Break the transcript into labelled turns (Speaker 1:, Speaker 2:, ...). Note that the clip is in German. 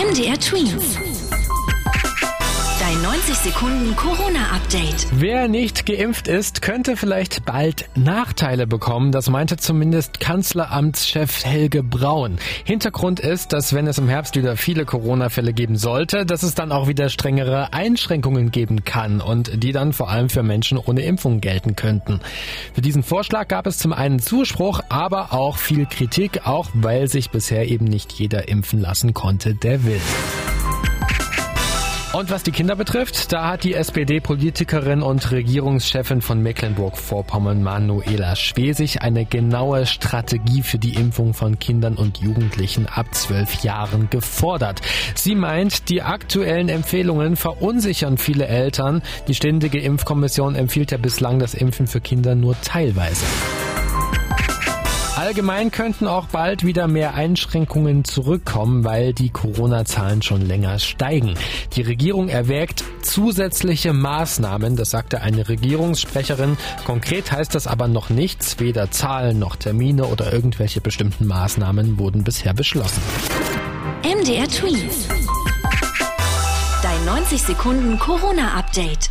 Speaker 1: MDR Twins. Dein 90 Sekunden Corona-Update.
Speaker 2: Wer nicht geimpft ist, könnte vielleicht bald Nachteile bekommen. Das meinte zumindest Kanzleramtschef Helge Braun. Hintergrund ist, dass wenn es im Herbst wieder viele Corona-Fälle geben sollte, dass es dann auch wieder strengere Einschränkungen geben kann und die dann vor allem für Menschen ohne Impfung gelten könnten. Für diesen Vorschlag gab es zum einen Zuspruch, aber auch viel Kritik, auch weil sich bisher eben nicht jeder impfen lassen konnte, der will. Und was die Kinder betrifft, da hat die SPD-Politikerin und Regierungschefin von Mecklenburg-Vorpommern Manuela Schwesig eine genaue Strategie für die Impfung von Kindern und Jugendlichen ab zwölf Jahren gefordert. Sie meint, die aktuellen Empfehlungen verunsichern viele Eltern. Die Ständige Impfkommission empfiehlt ja bislang das Impfen für Kinder nur teilweise. Allgemein könnten auch bald wieder mehr Einschränkungen zurückkommen, weil die Corona-Zahlen schon länger steigen. Die Regierung erwägt zusätzliche Maßnahmen, das sagte eine Regierungssprecherin. Konkret heißt das aber noch nichts. Weder Zahlen noch Termine oder irgendwelche bestimmten Maßnahmen wurden bisher beschlossen.
Speaker 1: MDR Twins. Dein 90 Sekunden Corona-Update.